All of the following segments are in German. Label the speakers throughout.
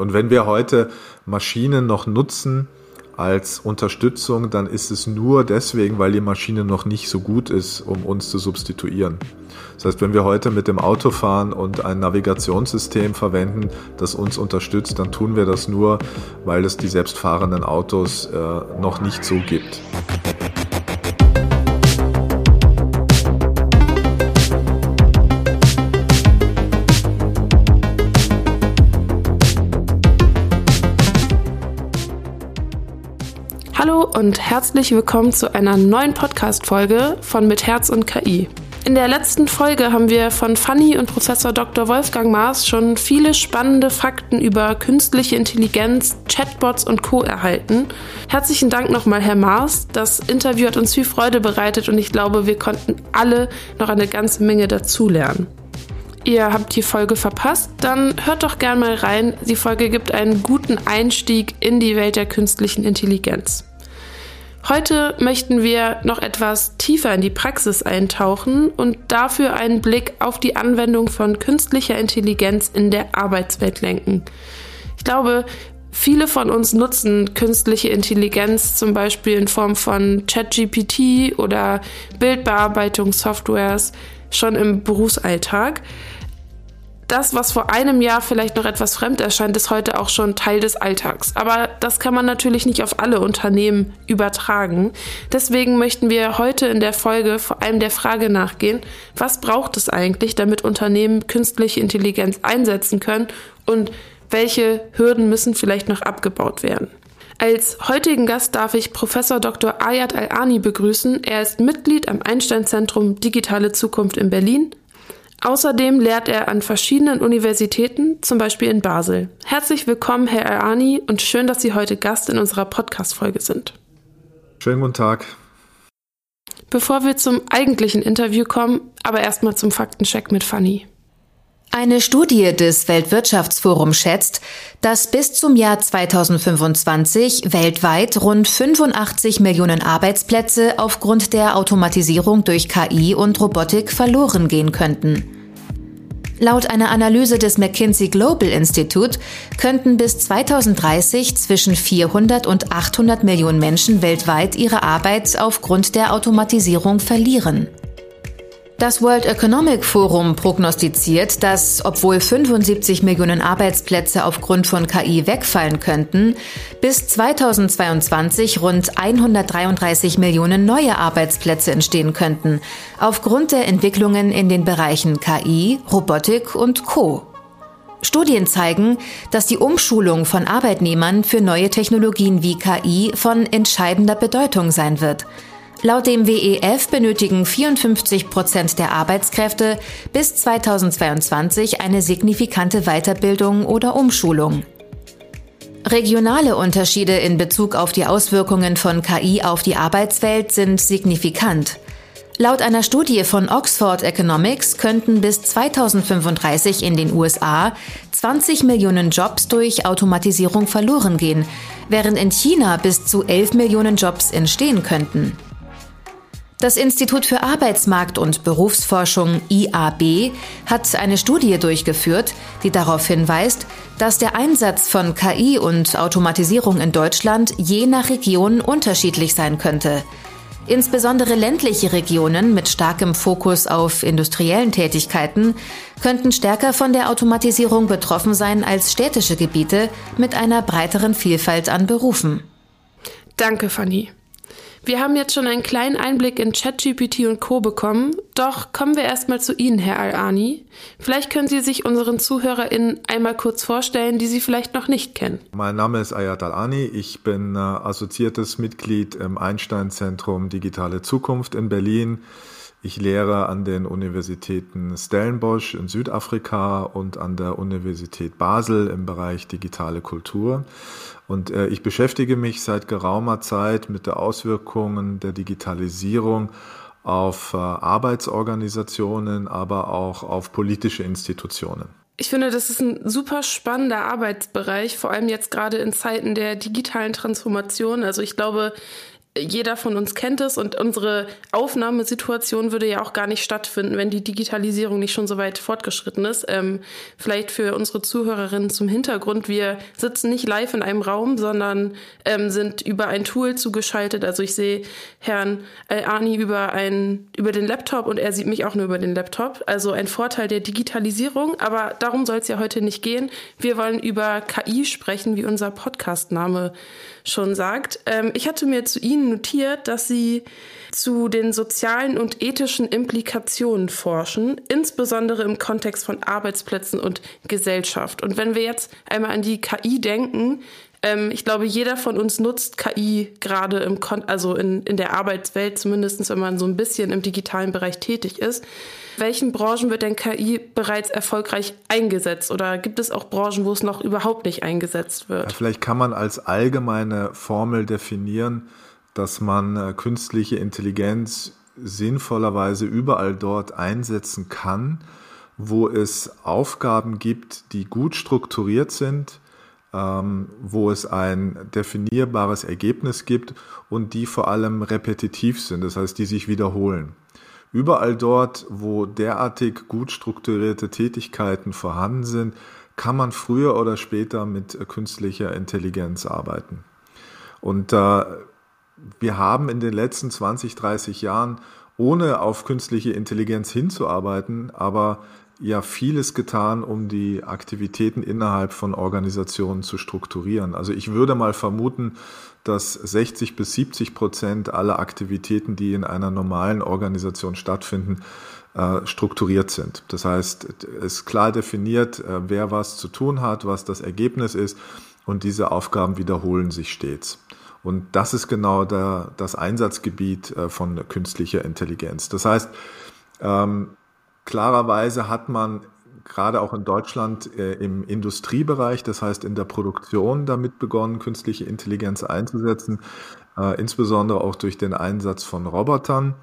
Speaker 1: Und wenn wir heute Maschinen noch nutzen als Unterstützung, dann ist es nur deswegen, weil die Maschine noch nicht so gut ist, um uns zu substituieren. Das heißt, wenn wir heute mit dem Auto fahren und ein Navigationssystem verwenden, das uns unterstützt, dann tun wir das nur, weil es die selbstfahrenden Autos äh, noch nicht so gibt.
Speaker 2: Und herzlich willkommen zu einer neuen Podcast-Folge von Mit Herz und KI. In der letzten Folge haben wir von Fanny und Professor Dr. Wolfgang Maas schon viele spannende Fakten über künstliche Intelligenz, Chatbots und Co. erhalten. Herzlichen Dank nochmal, Herr Maas. Das Interview hat uns viel Freude bereitet und ich glaube, wir konnten alle noch eine ganze Menge dazulernen. Ihr habt die Folge verpasst, dann hört doch gern mal rein. Die Folge gibt einen guten Einstieg in die Welt der künstlichen Intelligenz. Heute möchten wir noch etwas tiefer in die Praxis eintauchen und dafür einen Blick auf die Anwendung von künstlicher Intelligenz in der Arbeitswelt lenken. Ich glaube, viele von uns nutzen künstliche Intelligenz zum Beispiel in Form von ChatGPT oder Bildbearbeitungssoftwares schon im Berufsalltag das, was vor einem Jahr vielleicht noch etwas fremd erscheint, ist heute auch schon Teil des Alltags. Aber das kann man natürlich nicht auf alle Unternehmen übertragen. Deswegen möchten wir heute in der Folge vor allem der Frage nachgehen, was braucht es eigentlich, damit Unternehmen künstliche Intelligenz einsetzen können und welche Hürden müssen vielleicht noch abgebaut werden. Als heutigen Gast darf ich Professor Dr. Ayat Al-Ani begrüßen. Er ist Mitglied am Einstein Zentrum Digitale Zukunft in Berlin, Außerdem lehrt er an verschiedenen Universitäten, zum Beispiel in Basel. Herzlich willkommen, Herr Erani, und schön, dass Sie heute Gast in unserer Podcast-Folge sind.
Speaker 1: Schönen guten Tag.
Speaker 2: Bevor wir zum eigentlichen Interview kommen, aber erstmal zum Faktencheck mit Fanny.
Speaker 3: Eine Studie des Weltwirtschaftsforums schätzt, dass bis zum Jahr 2025 weltweit rund 85 Millionen Arbeitsplätze aufgrund der Automatisierung durch KI und Robotik verloren gehen könnten. Laut einer Analyse des McKinsey Global Institute könnten bis 2030 zwischen 400 und 800 Millionen Menschen weltweit ihre Arbeit aufgrund der Automatisierung verlieren. Das World Economic Forum prognostiziert, dass, obwohl 75 Millionen Arbeitsplätze aufgrund von KI wegfallen könnten, bis 2022 rund 133 Millionen neue Arbeitsplätze entstehen könnten, aufgrund der Entwicklungen in den Bereichen KI, Robotik und Co. Studien zeigen, dass die Umschulung von Arbeitnehmern für neue Technologien wie KI von entscheidender Bedeutung sein wird – Laut dem WEF benötigen 54 Prozent der Arbeitskräfte bis 2022 eine signifikante Weiterbildung oder Umschulung. Regionale Unterschiede in Bezug auf die Auswirkungen von KI auf die Arbeitswelt sind signifikant. Laut einer Studie von Oxford Economics könnten bis 2035 in den USA 20 Millionen Jobs durch Automatisierung verloren gehen, während in China bis zu 11 Millionen Jobs entstehen könnten. Das Institut für Arbeitsmarkt und Berufsforschung IAB hat eine Studie durchgeführt, die darauf hinweist, dass der Einsatz von KI und Automatisierung in Deutschland je nach Region unterschiedlich sein könnte. Insbesondere ländliche Regionen mit starkem Fokus auf industriellen Tätigkeiten könnten stärker von der Automatisierung betroffen sein als städtische Gebiete mit einer breiteren Vielfalt an Berufen.
Speaker 2: Danke, Fanny. Wir haben jetzt schon einen kleinen Einblick in ChatGPT und Co. bekommen, doch kommen wir erstmal zu Ihnen, Herr Al-Ani. Vielleicht können Sie sich unseren ZuhörerInnen einmal kurz vorstellen, die Sie vielleicht noch nicht kennen.
Speaker 1: Mein Name ist Ayat Al-Ani, ich bin äh, assoziiertes Mitglied im Einstein-Zentrum Digitale Zukunft in Berlin. Ich lehre an den Universitäten Stellenbosch in Südafrika und an der Universität Basel im Bereich digitale Kultur. Und äh, ich beschäftige mich seit geraumer Zeit mit der Auswirkungen der Digitalisierung auf äh, Arbeitsorganisationen, aber auch auf politische Institutionen.
Speaker 2: Ich finde, das ist ein super spannender Arbeitsbereich, vor allem jetzt gerade in Zeiten der digitalen Transformation. Also ich glaube, jeder von uns kennt es und unsere Aufnahmesituation würde ja auch gar nicht stattfinden, wenn die Digitalisierung nicht schon so weit fortgeschritten ist. Ähm, vielleicht für unsere Zuhörerinnen zum Hintergrund. Wir sitzen nicht live in einem Raum, sondern ähm, sind über ein Tool zugeschaltet. Also ich sehe Herrn Al-Ani über, ein, über den Laptop und er sieht mich auch nur über den Laptop. Also ein Vorteil der Digitalisierung. Aber darum soll es ja heute nicht gehen. Wir wollen über KI sprechen, wie unser Podcastname schon sagt. Ähm, ich hatte mir zu Ihnen notiert, dass Sie zu den sozialen und ethischen Implikationen forschen, insbesondere im Kontext von Arbeitsplätzen und Gesellschaft. Und wenn wir jetzt einmal an die KI denken, ähm, ich glaube, jeder von uns nutzt KI gerade im Kon also in, in der Arbeitswelt, zumindest wenn man so ein bisschen im digitalen Bereich tätig ist. Welchen Branchen wird denn KI bereits erfolgreich eingesetzt? Oder gibt es auch Branchen, wo es noch überhaupt nicht eingesetzt wird?
Speaker 1: Ja, vielleicht kann man als allgemeine Formel definieren, dass man äh, künstliche Intelligenz sinnvollerweise überall dort einsetzen kann, wo es Aufgaben gibt, die gut strukturiert sind, wo es ein definierbares Ergebnis gibt und die vor allem repetitiv sind, das heißt, die sich wiederholen. Überall dort, wo derartig gut strukturierte Tätigkeiten vorhanden sind, kann man früher oder später mit künstlicher Intelligenz arbeiten. Und äh, wir haben in den letzten 20, 30 Jahren, ohne auf künstliche Intelligenz hinzuarbeiten, aber ja vieles getan, um die Aktivitäten innerhalb von Organisationen zu strukturieren. Also ich würde mal vermuten, dass 60 bis 70 Prozent aller Aktivitäten, die in einer normalen Organisation stattfinden, äh, strukturiert sind. Das heißt, es ist klar definiert, äh, wer was zu tun hat, was das Ergebnis ist und diese Aufgaben wiederholen sich stets. Und das ist genau der, das Einsatzgebiet äh, von künstlicher Intelligenz. Das heißt, ähm, klarerweise hat man gerade auch in Deutschland äh, im Industriebereich, das heißt in der Produktion, damit begonnen, künstliche Intelligenz einzusetzen, äh, insbesondere auch durch den Einsatz von Robotern.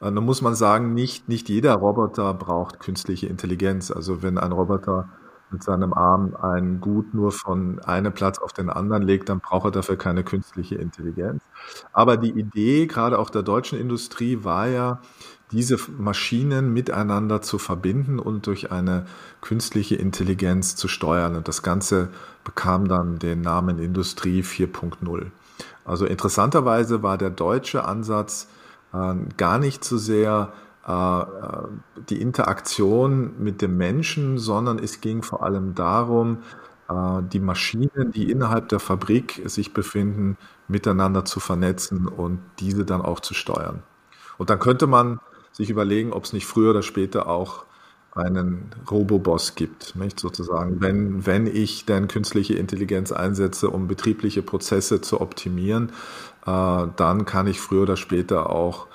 Speaker 1: Äh, da muss man sagen, nicht, nicht jeder Roboter braucht künstliche Intelligenz. Also wenn ein Roboter mit seinem Arm ein Gut nur von einem Platz auf den anderen legt, dann braucht er dafür keine künstliche Intelligenz. Aber die Idee gerade auch der deutschen Industrie war ja, diese Maschinen miteinander zu verbinden und durch eine künstliche Intelligenz zu steuern. Und das Ganze bekam dann den Namen Industrie 4.0. Also interessanterweise war der deutsche Ansatz äh, gar nicht so sehr äh, äh, die Interaktion mit dem Menschen, sondern es ging vor allem darum, äh, die Maschinen, die innerhalb der Fabrik sich befinden, miteinander zu vernetzen und diese dann auch zu steuern. Und dann könnte man sich überlegen, ob es nicht früher oder später auch einen Roboboss gibt, nicht sozusagen. Wenn, wenn ich dann künstliche Intelligenz einsetze, um betriebliche Prozesse zu optimieren, äh, dann kann ich früher oder später auch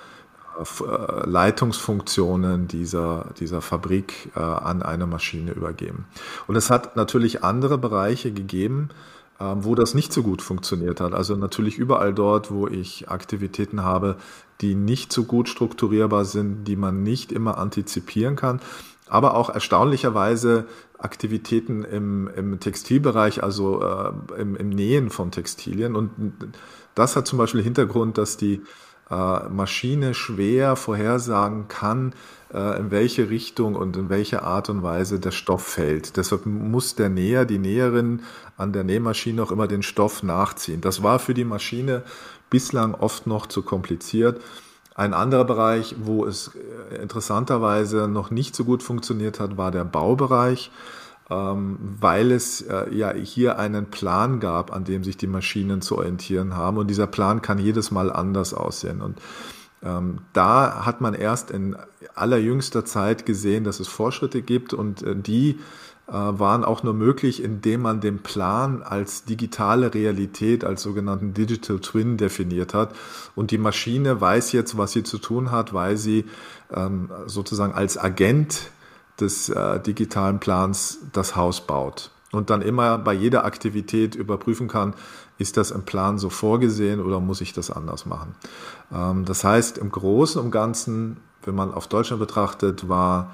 Speaker 1: äh, Leitungsfunktionen dieser, dieser Fabrik äh, an eine Maschine übergeben. Und es hat natürlich andere Bereiche gegeben, wo das nicht so gut funktioniert hat. Also natürlich überall dort, wo ich Aktivitäten habe, die nicht so gut strukturierbar sind, die man nicht immer antizipieren kann. Aber auch erstaunlicherweise Aktivitäten im, im Textilbereich, also äh, im, im Nähen von Textilien. Und das hat zum Beispiel Hintergrund, dass die Maschine schwer vorhersagen kann, äh, in welche Richtung und in welche Art und Weise der Stoff fällt. Deshalb muss der Näher, die Näherin an der Nähmaschine auch immer den Stoff nachziehen. Das war für die Maschine bislang oft noch zu kompliziert. Ein anderer Bereich, wo es äh, interessanterweise noch nicht so gut funktioniert hat, war der Baubereich, weil es ja hier einen Plan gab, an dem sich die Maschinen zu orientieren haben. Und dieser Plan kann jedes Mal anders aussehen. Und ähm, da hat man erst in allerjüngster Zeit gesehen, dass es Fortschritte gibt und äh, die äh, waren auch nur möglich, indem man den Plan als digitale Realität, als sogenannten Digital Twin definiert hat. Und die Maschine weiß jetzt, was sie zu tun hat, weil sie ähm, sozusagen als Agent des äh, digitalen Plans das Haus baut und dann immer bei jeder Aktivität überprüfen kann, ist das im Plan so vorgesehen oder muss ich das anders machen? Ähm, das heißt, im Großen und Ganzen, wenn man auf Deutschland betrachtet, war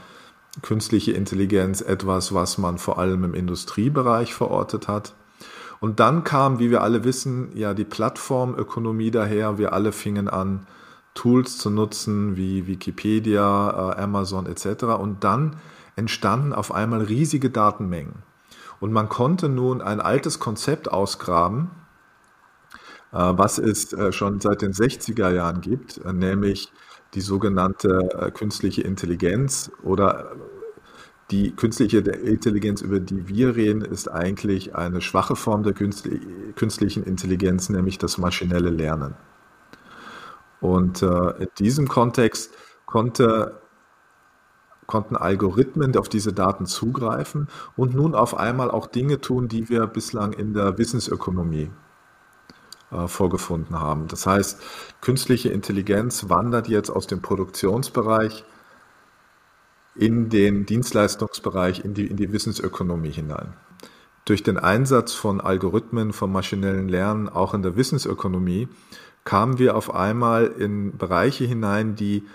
Speaker 1: künstliche Intelligenz etwas, was man vor allem im Industriebereich verortet hat. Und dann kam, wie wir alle wissen, ja die Plattformökonomie daher. Wir alle fingen an, Tools zu nutzen wie Wikipedia, äh, Amazon etc. Und dann entstanden auf einmal riesige Datenmengen. Und man konnte nun ein altes Konzept ausgraben, äh, was es äh, schon seit den 60er Jahren gibt, nämlich die sogenannte künstliche Intelligenz oder die künstliche Intelligenz, über die wir reden, ist eigentlich eine schwache Form der künstlichen Intelligenz, nämlich das maschinelle Lernen. Und äh, in diesem Kontext konnte, konnten Algorithmen auf diese Daten zugreifen und nun auf einmal auch Dinge tun, die wir bislang in der Wissensökonomie äh, vorgefunden haben. Das heißt, künstliche Intelligenz wandert jetzt aus dem Produktionsbereich in den Dienstleistungsbereich, in die, in die Wissensökonomie hinein. Durch den Einsatz von Algorithmen, von maschinellen Lernen, auch in der Wissensökonomie, kamen wir auf einmal in Bereiche hinein, die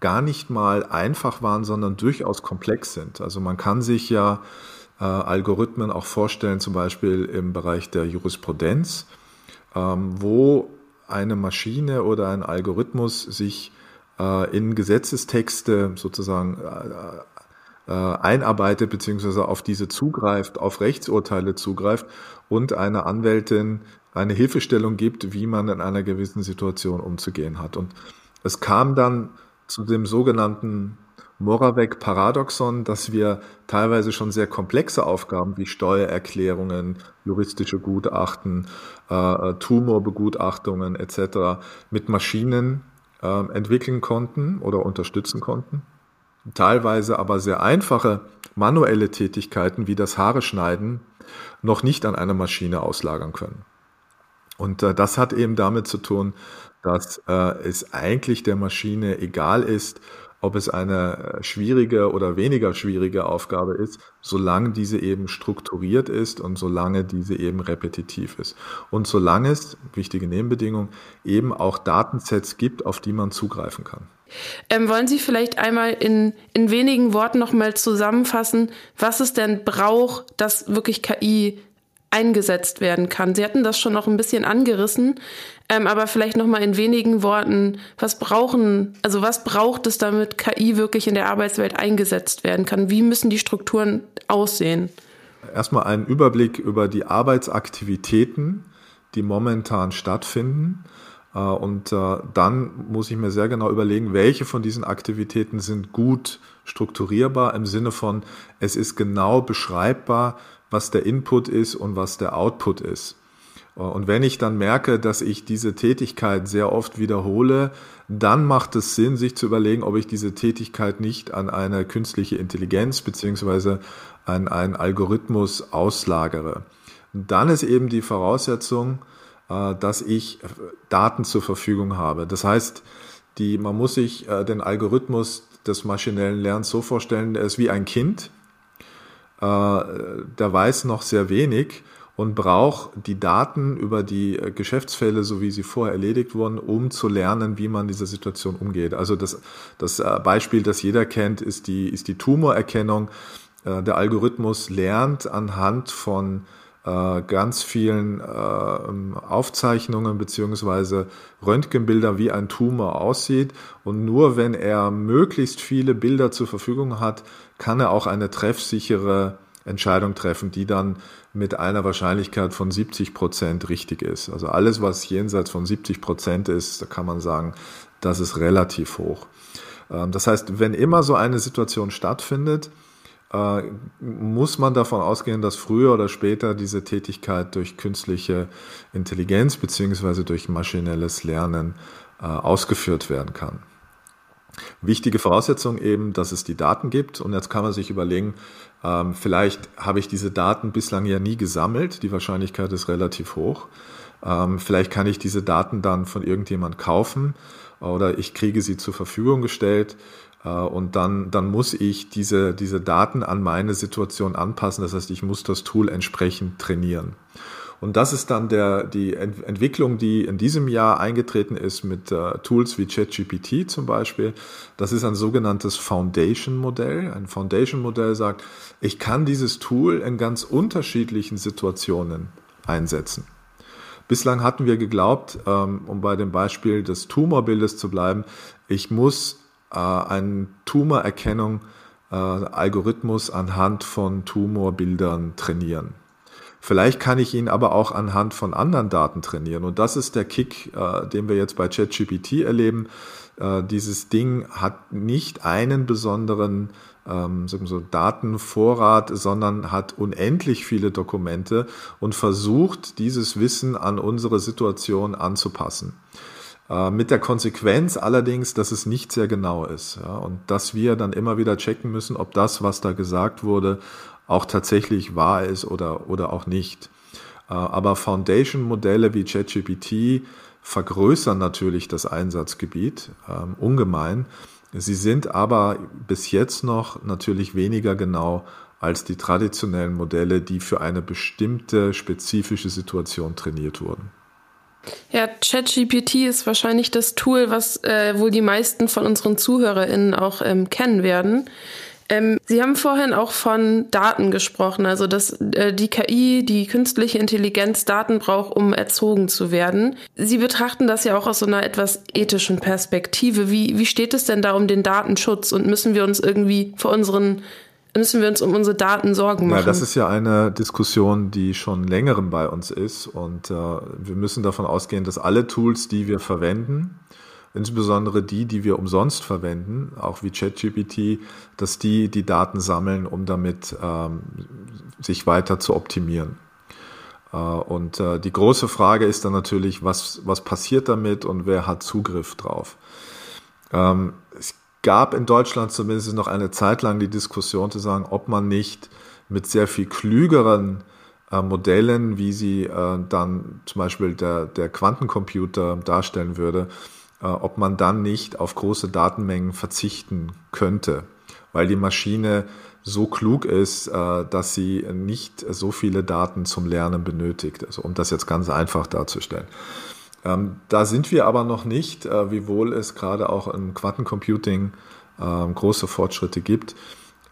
Speaker 1: gar nicht mal einfach waren, sondern durchaus komplex sind. Also man kann sich ja äh, Algorithmen auch vorstellen, zum Beispiel im Bereich der Jurisprudenz, ähm, wo eine Maschine oder ein Algorithmus sich äh, in Gesetzestexte sozusagen äh, äh, einarbeitet beziehungsweise auf diese zugreift, auf Rechtsurteile zugreift und eine Anwältin eine Hilfestellung gibt, wie man in einer gewissen Situation umzugehen hat. Und es kam dann zu dem sogenannten Moravec-Paradoxon, dass wir teilweise schon sehr komplexe Aufgaben wie Steuererklärungen, juristische Gutachten, äh, Tumorbegutachtungen etc. mit Maschinen äh, entwickeln konnten oder unterstützen konnten. Teilweise aber sehr einfache manuelle Tätigkeiten wie das Haare schneiden noch nicht an eine Maschine auslagern können. Und äh, das hat eben damit zu tun, dass äh, es eigentlich der Maschine egal ist, ob es eine äh, schwierige oder weniger schwierige Aufgabe ist, solange diese eben strukturiert ist und solange diese eben repetitiv ist. Und solange es, wichtige Nebenbedingung, eben auch Datensets gibt, auf die man zugreifen kann.
Speaker 2: Ähm, wollen Sie vielleicht einmal in, in wenigen Worten nochmal zusammenfassen, was es denn braucht, dass wirklich KI eingesetzt werden kann. Sie hatten das schon noch ein bisschen angerissen, ähm, aber vielleicht noch mal in wenigen Worten, was brauchen, also was braucht es, damit KI wirklich in der Arbeitswelt eingesetzt werden kann? Wie müssen die Strukturen aussehen?
Speaker 1: Erstmal einen Überblick über die Arbeitsaktivitäten, die momentan stattfinden. Äh, und äh, dann muss ich mir sehr genau überlegen, welche von diesen Aktivitäten sind gut strukturierbar im Sinne von, es ist genau beschreibbar, was der Input ist und was der Output ist. Und wenn ich dann merke, dass ich diese Tätigkeit sehr oft wiederhole, dann macht es Sinn, sich zu überlegen, ob ich diese Tätigkeit nicht an eine künstliche Intelligenz beziehungsweise an einen Algorithmus auslagere. Dann ist eben die Voraussetzung, äh, dass ich Daten zur Verfügung habe. Das heißt, die, man muss sich äh, den Algorithmus des maschinellen Lernens so vorstellen, er ist wie ein Kind, äh, der weiß noch sehr wenig und braucht die Daten über die äh, Geschäftsfälle, so wie sie vorher erledigt wurden, um zu lernen, wie man dieser Situation umgeht. Also das, das äh, Beispiel, das jeder kennt, ist die, ist die Tumorerkennung. Der Algorithmus lernt anhand von ganz vielen Aufzeichnungen beziehungsweise Röntgenbilder, wie ein Tumor aussieht. Und nur wenn er möglichst viele Bilder zur Verfügung hat, kann er auch eine treffsichere Entscheidung treffen, die dann mit einer Wahrscheinlichkeit von 70 Prozent richtig ist. Also alles, was jenseits von 70 Prozent ist, da kann man sagen, das ist relativ hoch. Ähm, das heißt, wenn immer so eine Situation stattfindet, äh, muss man davon ausgehen, dass früher oder später diese Tätigkeit durch künstliche Intelligenz beziehungsweise durch maschinelles Lernen äh, ausgeführt werden kann. Wichtige Voraussetzung eben, dass es die Daten gibt. Und jetzt kann man sich überlegen, ähm, vielleicht habe ich diese Daten bislang ja nie gesammelt. Die Wahrscheinlichkeit ist relativ hoch. Ähm, vielleicht kann ich diese Daten dann von irgendjemand kaufen oder ich kriege sie zur Verfügung gestellt. Äh, und dann, dann muss ich diese, diese Daten an meine Situation anpassen. Das heißt, ich muss das Tool entsprechend trainieren. Und das ist dann der, die Ent Entwicklung, die in diesem Jahr eingetreten ist mit äh, Tools wie ChatGPT zum Beispiel. Das ist ein sogenanntes Foundation-Modell. Ein Foundation-Modell sagt, ich kann dieses Tool in ganz unterschiedlichen Situationen einsetzen. Bislang hatten wir geglaubt, ähm, um bei dem Beispiel des Tumorbildes zu bleiben, ich muss äh, einen Tumorerkennung äh, Algorithmus anhand von Tumorbildern trainieren. Vielleicht kann ich ihn aber auch anhand von anderen Daten trainieren. Und das ist der Kick, äh, den wir jetzt bei ChatGPT erleben. Äh, dieses Ding hat nicht einen besonderen ähm, so Datenvorrat, sondern hat unendlich viele Dokumente und versucht, dieses Wissen an unsere Situation anzupassen. Äh, mit der Konsequenz allerdings, dass es nicht sehr genau ist ja, und dass wir dann immer wieder checken müssen, ob das, was da gesagt wurde, auch tatsächlich wahr ist oder, oder auch nicht. Äh, aber Foundation-Modelle wie ChatGPT vergrößern natürlich das Einsatzgebiet ähm, ungemein. Sie sind aber bis jetzt noch natürlich weniger genau als die traditionellen Modelle, die für eine bestimmte spezifische Situation trainiert wurden.
Speaker 2: Ja, ChatGPT ist wahrscheinlich das Tool, was äh, wohl die meisten von unseren ZuhörerInnen auch ähm, kennen werden. Ähm, Sie haben vorhin auch von Daten gesprochen, also dass äh, die KI, die künstliche Intelligenz Daten braucht, um erzogen zu werden. Sie betrachten das ja auch aus so einer etwas ethischen Perspektive. Wie, wie steht es denn da um den Datenschutz und müssen wir uns irgendwie vor unseren müssen wir uns um unsere Daten Sorgen machen.
Speaker 1: Ja, das ist ja eine Diskussion, die schon längerem bei uns ist und äh, wir müssen davon ausgehen, dass alle Tools, die wir verwenden, insbesondere die, die wir umsonst verwenden, auch wie ChatGPT, dass die die Daten sammeln, um damit ähm, sich weiter zu optimieren. Äh, und äh, die große Frage ist dann natürlich, was, was passiert damit und wer hat Zugriff drauf? Ähm, gab in Deutschland zumindest noch eine Zeit lang die Diskussion zu sagen, ob man nicht mit sehr viel klügeren äh, Modellen, wie sie äh, dann zum Beispiel der, der Quantencomputer darstellen würde, äh, ob man dann nicht auf große Datenmengen verzichten könnte, weil die Maschine so klug ist, äh, dass sie nicht so viele Daten zum Lernen benötigt, also um das jetzt ganz einfach darzustellen. Ähm, da sind wir aber noch nicht, äh, wiewohl es gerade auch im Quantencomputing ähm, große Fortschritte gibt.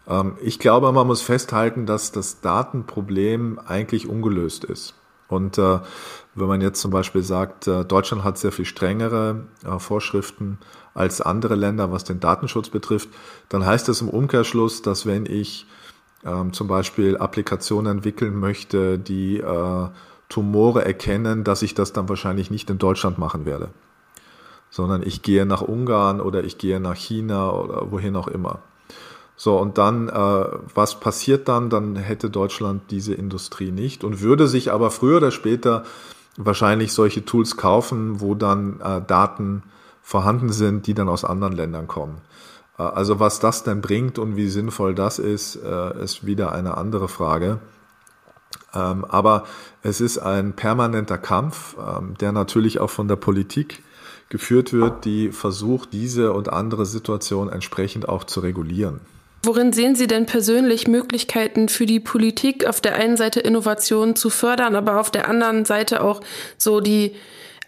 Speaker 1: Ähm, ich glaube, man muss festhalten, dass das Datenproblem eigentlich ungelöst ist. Und äh, wenn man jetzt zum Beispiel sagt, äh, Deutschland hat sehr viel strengere äh, Vorschriften als andere Länder, was den Datenschutz betrifft, dann heißt das im Umkehrschluss, dass wenn ich ähm, zum Beispiel Applikationen entwickeln möchte, die äh, Tumore erkennen, dass ich das dann wahrscheinlich nicht in Deutschland machen werde, sondern ich gehe nach Ungarn oder ich gehe nach China oder wohin auch immer. So, und dann, äh, was passiert dann? Dann hätte Deutschland diese Industrie nicht und würde sich aber früher oder später wahrscheinlich solche Tools kaufen, wo dann äh, Daten vorhanden sind, die dann aus anderen Ländern kommen. Äh, also was das denn bringt und wie sinnvoll das ist, äh, ist wieder eine andere Frage. Ähm, aber es ist ein permanenter Kampf, ähm, der natürlich auch von der Politik geführt wird, die versucht, diese und andere Situationen entsprechend auch zu regulieren.
Speaker 2: Worin sehen Sie denn persönlich Möglichkeiten für die Politik, auf der einen Seite Innovationen zu fördern, aber auf der anderen Seite auch so die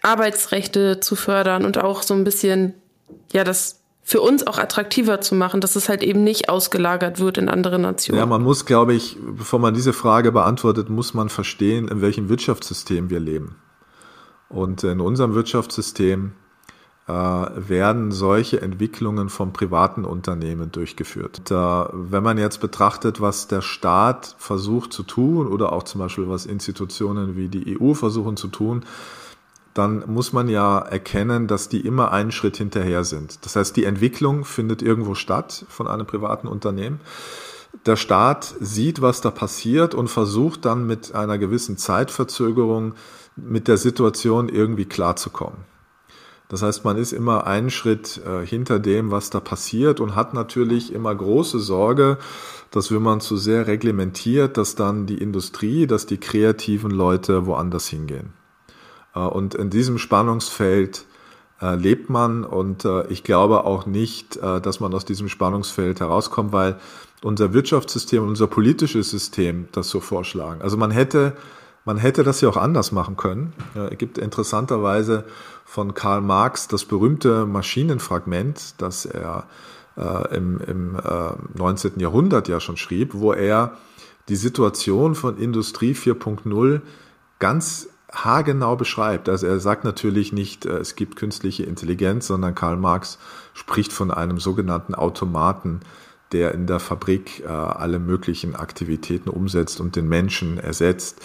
Speaker 2: Arbeitsrechte zu fördern und auch so ein bisschen, ja, das für uns auch attraktiver zu machen, dass es halt eben nicht ausgelagert wird in andere Nationen.
Speaker 1: Ja, man muss, glaube ich, bevor man diese Frage beantwortet, muss man verstehen, in welchem Wirtschaftssystem wir leben. Und in unserem Wirtschaftssystem äh, werden solche Entwicklungen von privaten Unternehmen durchgeführt. Und, äh, wenn man jetzt betrachtet, was der Staat versucht zu tun oder auch zum Beispiel was Institutionen wie die EU versuchen zu tun, dann muss man ja erkennen, dass die immer einen Schritt hinterher sind. Das heißt, die Entwicklung findet irgendwo statt von einem privaten Unternehmen. Der Staat sieht, was da passiert und versucht dann mit einer gewissen Zeitverzögerung mit der Situation irgendwie klarzukommen. Das heißt, man ist immer einen Schritt äh, hinter dem, was da passiert und hat natürlich immer große Sorge, dass wenn man zu sehr reglementiert, dass dann die Industrie, dass die kreativen Leute woanders hingehen. Äh, und in diesem Spannungsfeld äh, lebt man und äh, ich glaube auch nicht, dass man aus diesem Spannungsfeld herauskommt, weil unser Wirtschaftssystem und unser politisches System das so vorschlagen. Also man hätte man hätte das ja auch anders machen können. Es gibt interessanterweise von Karl Marx das berühmte Maschinenfragment, das er im, im äh, 19. Jahrhundert ja schon schrieb, wo er die Situation von Industrie 4.0 ganz haargenau beschreibt. Also er sagt natürlich nicht, äh, es gibt künstliche Intelligenz, sondern Karl Marx spricht von einem sogenannten Automaten, der in der Fabrik äh, alle möglichen Aktivitäten umsetzt und den Menschen ersetzt.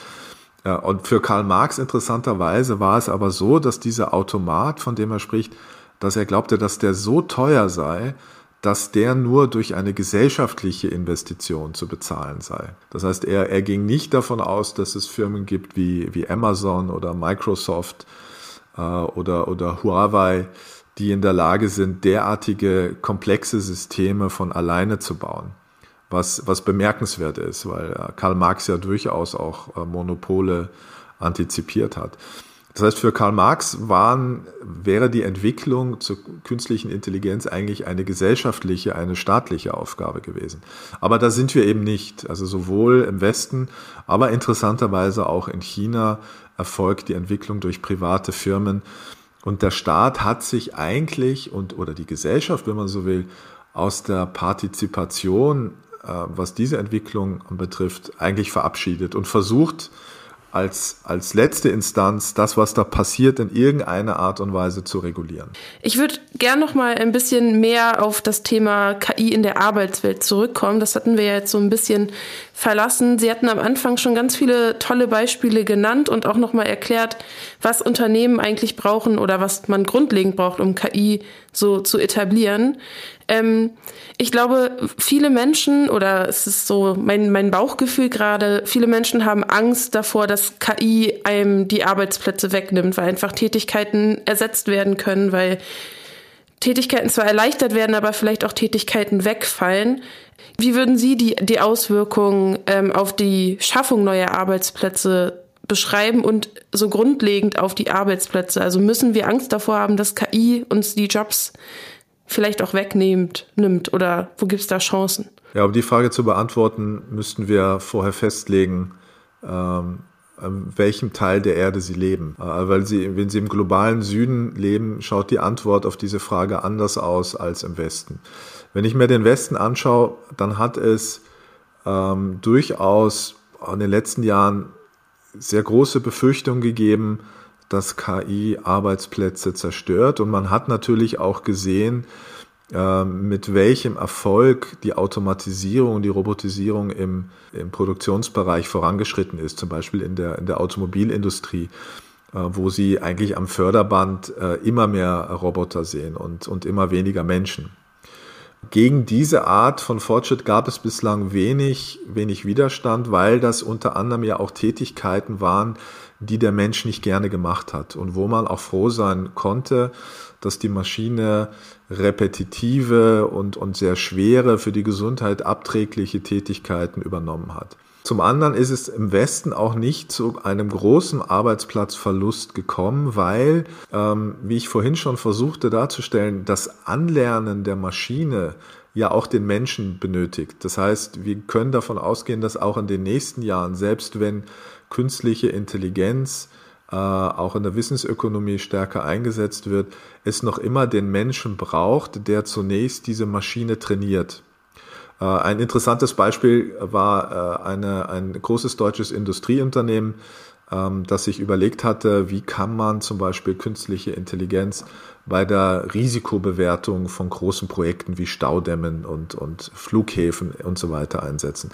Speaker 1: Äh, und für Karl Marx interessanterweise war es aber so, dass dieser Automat, von dem er spricht, dass er glaubte, dass der so teuer sei, dass der nur durch eine gesellschaftliche Investition zu bezahlen sei. Das heißt, er, er ging nicht davon aus, dass es Firmen gibt wie, wie Amazon oder Microsoft äh, oder, oder Huawei, die in der Lage sind, derartige komplexe Systeme von alleine zu bauen. Was, was bemerkenswert ist, weil äh, Karl Marx ja durchaus auch äh, Monopole antizipiert hat. Das heißt, für Karl Marx waren, wäre die Entwicklung zur künstlichen Intelligenz eigentlich eine gesellschaftliche, eine staatliche Aufgabe gewesen. Aber da sind wir eben nicht. Also sowohl im Westen, aber interessanterweise auch in China erfolgt die Entwicklung durch private Firmen. Und der Staat hat sich eigentlich und oder die Gesellschaft, wenn man so will, aus der Partizipation, äh, was diese Entwicklung betrifft, eigentlich verabschiedet und versucht, als, als letzte Instanz das, was da passiert, in irgendeiner Art und Weise zu regulieren.
Speaker 2: Ich würde gern noch mal ein bisschen mehr auf das Thema KI in der Arbeitswelt zurückkommen. Das hatten wir ja jetzt so ein bisschen verlassen. Sie hatten am Anfang schon ganz viele tolle Beispiele genannt und auch noch mal erklärt, was Unternehmen eigentlich brauchen oder was man grundlegend braucht, um KI so zu etablieren. Ähm, ich glaube, viele Menschen, oder es ist so mein, mein Bauchgefühl gerade, viele Menschen haben Angst davor, dass KI einem die Arbeitsplätze wegnimmt, weil einfach Tätigkeiten ersetzt werden können, weil Tätigkeiten zwar erleichtert werden, aber vielleicht auch Tätigkeiten wegfallen. Wie würden Sie die, die Auswirkungen ähm, auf die Schaffung neuer Arbeitsplätze beschreiben und so grundlegend auf die Arbeitsplätze? Also müssen wir Angst davor haben, dass KI uns die Jobs vielleicht auch wegnimmt nimmt oder wo gibt es da Chancen?
Speaker 1: Ja, um die Frage zu beantworten, müssten wir vorher festlegen, ähm, an welchem Teil der Erde sie leben. Äh, weil sie, wenn sie im globalen Süden leben, schaut die Antwort auf diese Frage anders aus als im Westen. Wenn ich mir den Westen anschaue, dann hat es ähm, durchaus in den letzten Jahren sehr große Befürchtungen gegeben, dass KI Arbeitsplätze zerstört. Und man hat natürlich auch gesehen, äh, mit welchem Erfolg die Automatisierung, die Robotisierung im, im Produktionsbereich vorangeschritten ist, zum Beispiel in der, in der Automobilindustrie, äh, wo sie eigentlich am Förderband äh, immer mehr Roboter sehen und, und immer weniger Menschen. Gegen diese Art von Fortschritt gab es bislang wenig, wenig Widerstand, weil das unter anderem ja auch Tätigkeiten waren, die der Mensch nicht gerne gemacht hat und wo man auch froh sein konnte, dass die Maschine repetitive und, und sehr schwere, für die Gesundheit abträgliche Tätigkeiten übernommen hat. Zum anderen ist es im Westen auch nicht zu einem großen Arbeitsplatzverlust gekommen, weil, ähm, wie ich vorhin schon versuchte darzustellen, das Anlernen der Maschine ja auch den Menschen benötigt. Das heißt, wir können davon ausgehen, dass auch in den nächsten Jahren, selbst wenn künstliche Intelligenz äh, auch in der Wissensökonomie stärker eingesetzt wird, es noch immer den Menschen braucht, der zunächst diese Maschine trainiert. Äh, ein interessantes Beispiel war äh, eine, ein großes deutsches Industrieunternehmen, ähm, das sich überlegt hatte, wie kann man zum Beispiel künstliche Intelligenz bei der Risikobewertung von großen Projekten wie Staudämmen und, und Flughäfen und so weiter einsetzen.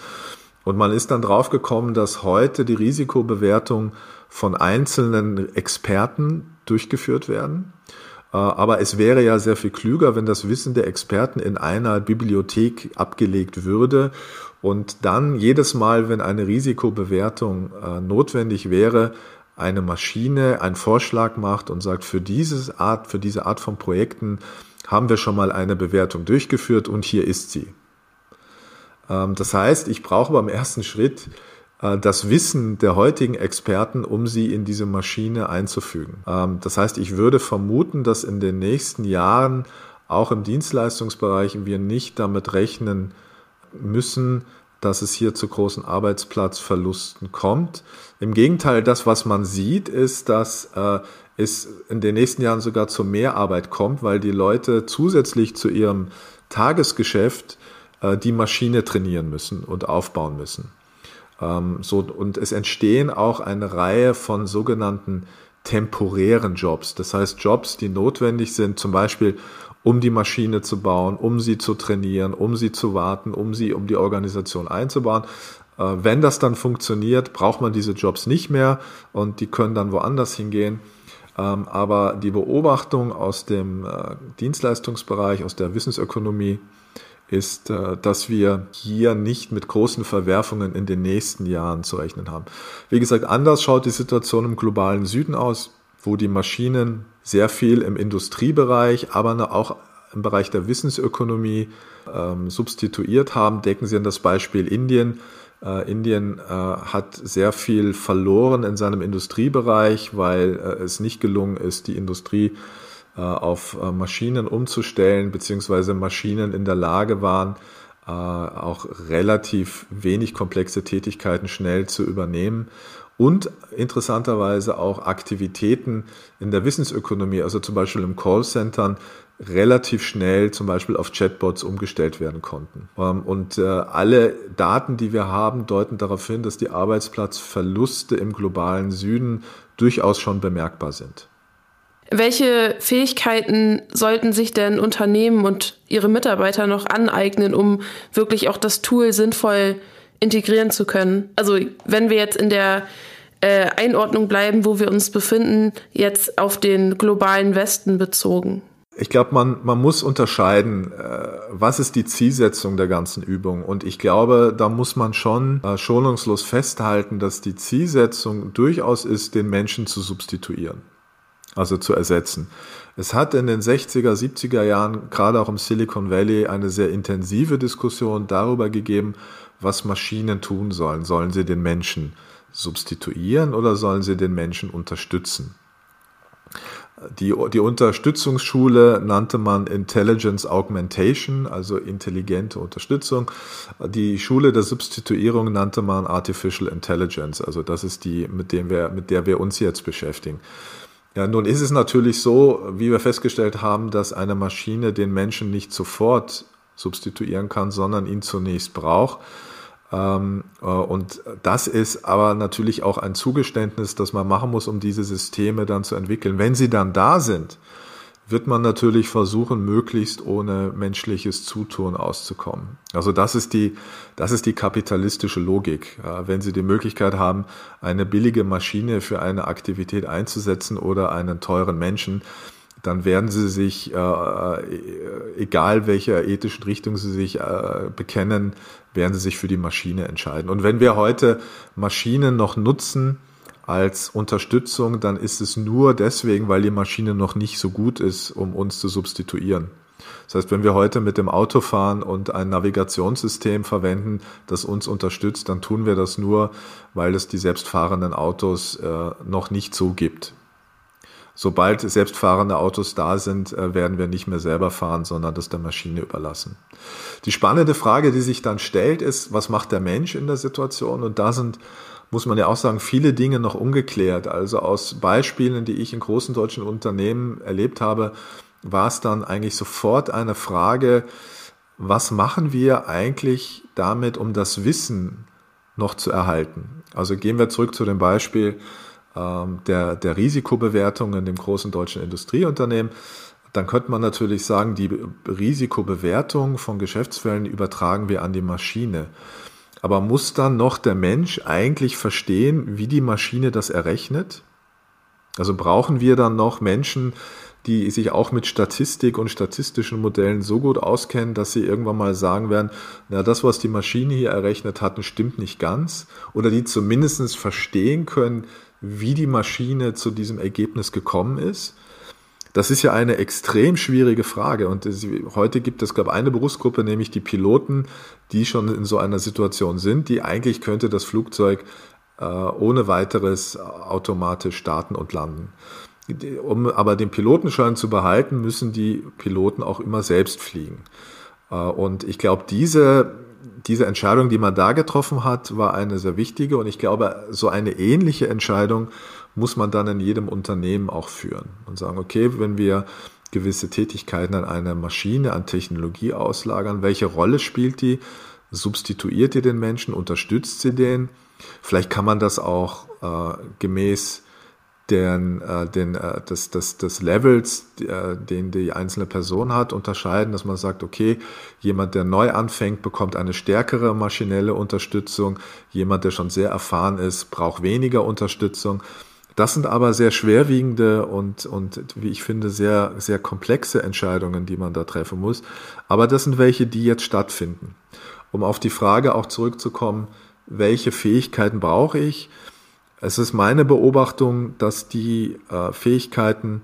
Speaker 1: Und man ist dann draufgekommen, dass heute die Risikobewertung von einzelnen Experten durchgeführt werden. Äh, aber es wäre ja sehr viel klüger, wenn das Wissen der Experten in einer Bibliothek abgelegt würde und dann jedes Mal, wenn eine Risikobewertung äh, notwendig wäre, eine Maschine einen Vorschlag macht und sagt, für diese Art, für diese Art von Projekten haben wir schon mal eine Bewertung durchgeführt und hier ist sie. Ähm, das heißt, ich brauche beim ersten Schritt das Wissen der heutigen Experten, um sie in diese Maschine einzufügen. Ähm, das heißt, ich würde vermuten, dass in den nächsten Jahren auch im Dienstleistungsbereich wir nicht damit rechnen müssen, dass es hier zu großen Arbeitsplatzverlusten kommt. Im Gegenteil, das, was man sieht, ist, dass äh, es in den nächsten Jahren sogar zu mehr Arbeit kommt, weil die Leute zusätzlich zu ihrem Tagesgeschäft äh, die Maschine trainieren müssen und aufbauen müssen. Ähm, so, und es entstehen auch eine Reihe von sogenannten temporären Jobs. Das heißt Jobs, die notwendig sind, zum Beispiel um die Maschine zu bauen, um sie zu trainieren, um sie zu warten, um sie, um die Organisation einzubauen. Äh, wenn das dann funktioniert, braucht man diese Jobs nicht mehr und die können dann woanders hingehen. Ähm, aber die Beobachtung aus dem äh, Dienstleistungsbereich, aus der Wissensökonomie, ist, äh, dass wir hier nicht mit großen Verwerfungen in den nächsten Jahren zu rechnen haben. Wie gesagt, anders schaut die Situation im globalen Süden aus, wo die Maschinen sehr viel im Industriebereich, aber auch im Bereich der Wissensökonomie ähm, substituiert haben. Denken Sie an das Beispiel Indien. Äh, Indien äh, hat sehr viel verloren in seinem Industriebereich, weil äh, es nicht gelungen ist, die Industrie auf äh, Maschinen umzustellen, beziehungsweise Maschinen in der Lage waren, äh, auch relativ wenig komplexe Tätigkeiten schnell zu übernehmen und interessanterweise auch Aktivitäten in der Wissensökonomie, also zum Beispiel im Callcentern, relativ schnell zum Beispiel auf Chatbots umgestellt werden konnten. Ähm, und äh, alle Daten, die wir haben, deuten darauf hin, dass die Arbeitsplatzverluste im globalen Süden durchaus schon bemerkbar sind.
Speaker 2: Welche Fähigkeiten sollten sich denn Unternehmen und ihre Mitarbeiter noch aneignen, um wirklich auch das Tool sinnvoll integrieren zu können? Also wenn wir jetzt in der äh, Einordnung bleiben, wo wir uns befinden, jetzt auf den globalen Westen bezogen.
Speaker 1: Ich glaube, man, man muss unterscheiden, äh, was ist die Zielsetzung der ganzen Übung. Und ich glaube, da muss man schon äh, schonungslos festhalten, dass die Zielsetzung durchaus ist, den Menschen zu substituieren, also zu ersetzen. Es hat in den 60er, 70er Jahren, gerade auch im Silicon Valley, eine sehr intensive Diskussion darüber gegeben, was Maschinen tun sollen. Sollen sie den Menschen substituieren oder sollen sie den Menschen unterstützen? Die, die Unterstützungsschule nannte man Intelligence Augmentation, also intelligente Unterstützung. Die Schule der Substituierung nannte man Artificial Intelligence, also das ist die, mit, dem wir, mit der wir uns jetzt beschäftigen. Ja, nun ist es natürlich so, wie wir festgestellt haben, dass eine Maschine den Menschen nicht sofort substituieren kann, sondern ihn zunächst braucht. Ähm, äh, und das ist aber natürlich auch ein Zugeständnis, das man machen muss, um diese Systeme dann zu entwickeln. Wenn sie dann da sind, wird man natürlich versuchen, möglichst ohne menschliches Zutun auszukommen. Also das ist die, das ist die kapitalistische Logik. Wenn Sie die Möglichkeit haben, eine billige Maschine für eine Aktivität einzusetzen oder einen teuren Menschen, dann werden sie sich, äh, äh, egal welcher ethischen Richtung sie sich äh, bekennen, werden sie sich für die Maschine entscheiden. Und wenn wir heute Maschinen noch nutzen als Unterstützung, dann ist es nur deswegen, weil die Maschine noch nicht so gut ist, um uns zu substituieren. Das heißt, wenn wir heute mit dem Auto fahren und ein Navigationssystem verwenden, das uns unterstützt, dann tun wir das nur, weil es die selbstfahrenden Autos äh, noch nicht so gibt sobald selbstfahrende Autos da sind, äh, werden wir nicht mehr selber fahren, sondern das der Maschine überlassen. Die spannende Frage, die sich dann stellt, ist, was macht der Mensch in der Situation? Und da sind, muss man ja auch sagen, viele Dinge noch ungeklärt. Also aus Beispielen, die ich in großen deutschen Unternehmen erlebt habe, war es dann eigentlich sofort eine Frage, was machen wir eigentlich damit, um das Wissen noch zu erhalten? Also gehen wir zurück zu dem Beispiel, ähm, der, der Risikobewertung in dem großen deutschen Industrieunternehmen, dann könnte man natürlich sagen, die Risikobewertung von Geschäftsfällen übertragen wir an die Maschine. Aber muss dann noch der Mensch eigentlich verstehen, wie die Maschine das errechnet? Also brauchen wir dann noch Menschen, die sich auch mit Statistik und statistischen Modellen so gut auskennen, dass sie irgendwann mal sagen werden, na, das, was die Maschine hier errechnet hat, stimmt nicht ganz. Oder die zumindest verstehen können, wie die Maschine zu diesem Ergebnis gekommen ist. Das ist ja eine extrem schwierige Frage. Und heute gibt es, glaube ich, eine Berufsgruppe, nämlich die Piloten, die schon in so einer Situation sind, die eigentlich könnte das Flugzeug äh, ohne weiteres automatisch starten und landen. Um aber den Pilotenschein zu behalten, müssen die Piloten auch immer selbst fliegen. Äh, und ich glaube, diese diese Entscheidung, die man da getroffen hat, war eine sehr wichtige und ich glaube, so eine ähnliche Entscheidung muss man dann in jedem Unternehmen auch führen und sagen, okay, wenn wir gewisse Tätigkeiten an eine Maschine, an Technologie auslagern, welche Rolle spielt die? Substituiert ihr den Menschen? Unterstützt sie den? Vielleicht kann man das auch äh, gemäß den, äh, den, äh, des, des, des Levels, äh, den die einzelne Person hat, unterscheiden, dass man sagt, okay, jemand, der neu anfängt, bekommt eine stärkere maschinelle Unterstützung, jemand, der schon sehr erfahren ist, braucht weniger Unterstützung. Das sind aber sehr schwerwiegende und, und wie ich finde, sehr, sehr komplexe Entscheidungen, die man da treffen muss. Aber das sind welche, die jetzt stattfinden. Um auf die Frage auch zurückzukommen, welche Fähigkeiten brauche ich? Es ist meine Beobachtung, dass die äh, Fähigkeiten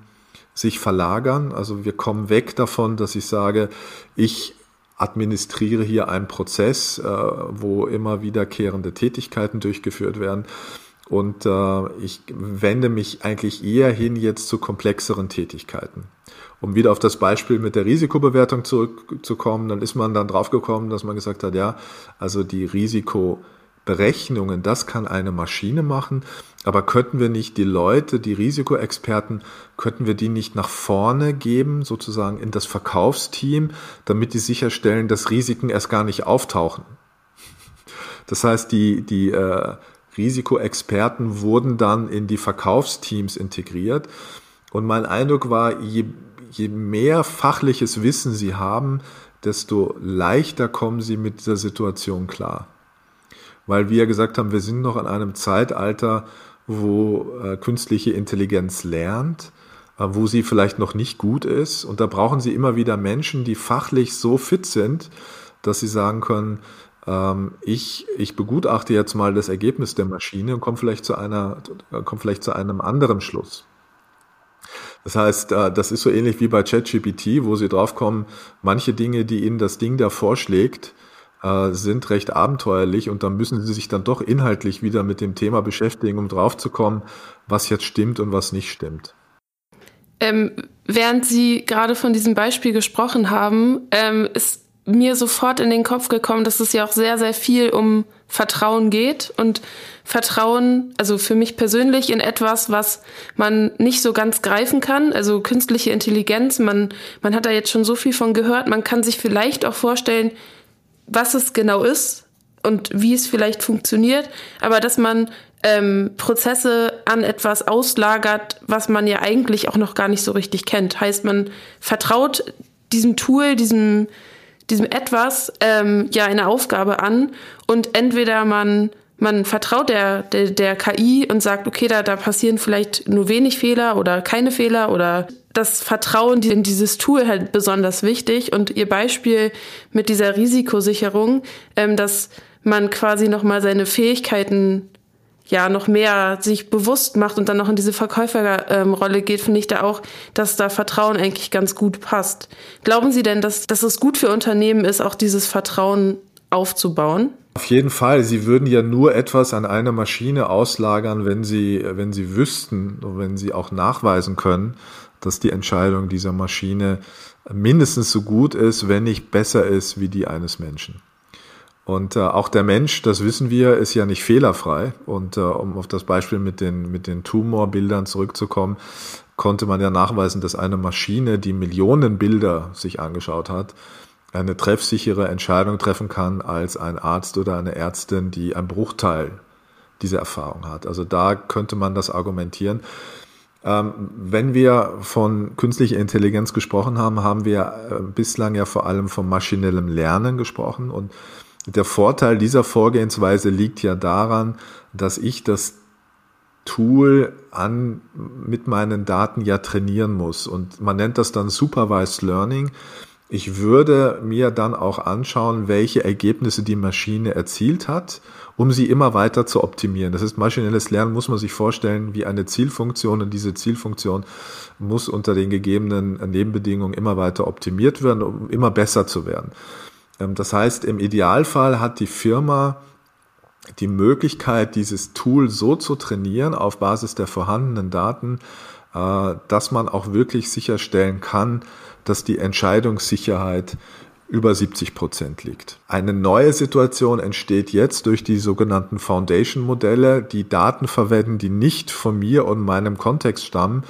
Speaker 1: sich verlagern. Also wir kommen weg davon, dass ich sage, ich administriere hier einen Prozess, äh, wo immer wiederkehrende Tätigkeiten durchgeführt werden. Und äh, ich wende mich eigentlich eher hin jetzt zu komplexeren Tätigkeiten. Um wieder auf das Beispiel mit der Risikobewertung zurückzukommen, dann ist man dann draufgekommen, dass man gesagt hat, ja, also die Risiko Berechnungen, das kann eine Maschine machen, aber könnten wir nicht die Leute, die Risikoexperten, könnten wir die nicht nach vorne geben, sozusagen in das Verkaufsteam, damit die sicherstellen, dass Risiken erst gar nicht auftauchen? Das heißt, die, die äh, Risikoexperten wurden dann in die Verkaufsteams integriert. Und mein Eindruck war, je, je mehr fachliches Wissen sie haben, desto leichter kommen sie mit dieser Situation klar weil wir gesagt haben, wir sind noch in einem Zeitalter, wo äh, künstliche Intelligenz lernt, äh, wo sie vielleicht noch nicht gut ist. Und da brauchen sie immer wieder Menschen, die fachlich so fit sind, dass sie sagen können, ich, ich begutachte jetzt mal das Ergebnis der Maschine und komme vielleicht zu einer, komme vielleicht zu einem anderen Schluss. Das heißt, äh, das ist so ähnlich wie bei ChatGPT, wo sie draufkommen, manche Dinge, die ihnen das Ding da vorschlägt, äh, sind recht abenteuerlich und da müssen sie sich dann doch inhaltlich wieder mit dem Thema beschäftigen, um draufzukommen, was jetzt stimmt und was nicht stimmt.
Speaker 2: Ähm, während Sie gerade von diesem Beispiel gesprochen haben, ähm, ist mir sofort in den Kopf gekommen, dass es ja auch sehr, sehr viel um Vertrauen geht. Und Vertrauen, also für mich persönlich in etwas, was man nicht so ganz greifen kann, also künstliche Intelligenz, man, man hat da jetzt schon so viel von gehört, man kann sich vielleicht auch vorstellen, was es genau ist und wie es vielleicht funktioniert, aber dass man ähm, Prozesse an etwas auslagert, was man ja eigentlich auch noch gar nicht so richtig kennt. Heißt, man vertraut diesem Tool, diesem, diesem etwas ähm, ja eine Aufgabe an und entweder man man vertraut der, der, der KI und sagt, okay, da, da passieren vielleicht nur wenig Fehler oder keine Fehler oder das Vertrauen in dieses Tool halt besonders wichtig. Und Ihr Beispiel mit dieser Risikosicherung, ähm, dass man quasi nochmal seine Fähigkeiten ja noch mehr sich bewusst macht und dann noch in diese Verkäuferrolle geht, finde ich da auch, dass da Vertrauen eigentlich ganz gut passt. Glauben Sie denn, dass, dass es gut für Unternehmen ist, auch dieses Vertrauen aufzubauen?
Speaker 1: Auf jeden Fall. Sie würden ja nur etwas an eine Maschine auslagern, wenn Sie, wenn Sie wüssten und wenn Sie auch nachweisen können, dass die Entscheidung dieser Maschine mindestens so gut ist, wenn nicht besser ist wie die eines Menschen. Und äh, auch der Mensch, das wissen wir, ist ja nicht fehlerfrei. Und äh, um auf das Beispiel mit den, mit den Tumorbildern zurückzukommen, konnte man ja nachweisen, dass eine Maschine, die Millionen Bilder sich angeschaut hat, eine treffsichere Entscheidung treffen kann als ein Arzt oder eine Ärztin, die ein Bruchteil dieser Erfahrung hat. Also da könnte man das argumentieren. Ähm, wenn wir von künstlicher Intelligenz gesprochen haben, haben wir äh, bislang ja vor allem von maschinellem Lernen gesprochen. Und der Vorteil dieser Vorgehensweise liegt ja daran, dass ich das Tool an, mit meinen Daten ja trainieren muss. Und man nennt das dann Supervised Learning. Ich würde mir dann auch anschauen, welche Ergebnisse die Maschine erzielt hat, um sie immer weiter zu optimieren. Das ist maschinelles Lernen, muss man sich vorstellen, wie eine Zielfunktion und diese Zielfunktion muss unter den gegebenen Nebenbedingungen immer weiter optimiert werden, um immer besser zu werden. Ähm, das heißt, im Idealfall hat die Firma die Möglichkeit, dieses Tool so zu trainieren auf Basis der vorhandenen Daten, äh, dass man auch wirklich sicherstellen kann, dass die Entscheidungssicherheit über 70 Prozent liegt. Eine neue Situation entsteht jetzt durch die sogenannten Foundation-Modelle, die Daten verwenden, die nicht von mir und meinem Kontext stammen.